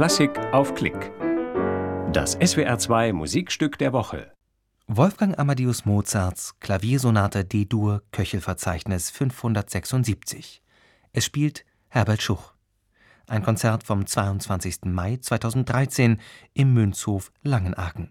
Klassik auf Klick. Das SWR2 Musikstück der Woche. Wolfgang Amadeus Mozarts Klaviersonate D-Dur Köchelverzeichnis 576. Es spielt Herbert Schuch. Ein Konzert vom 22. Mai 2013 im Münzhof Langenaken.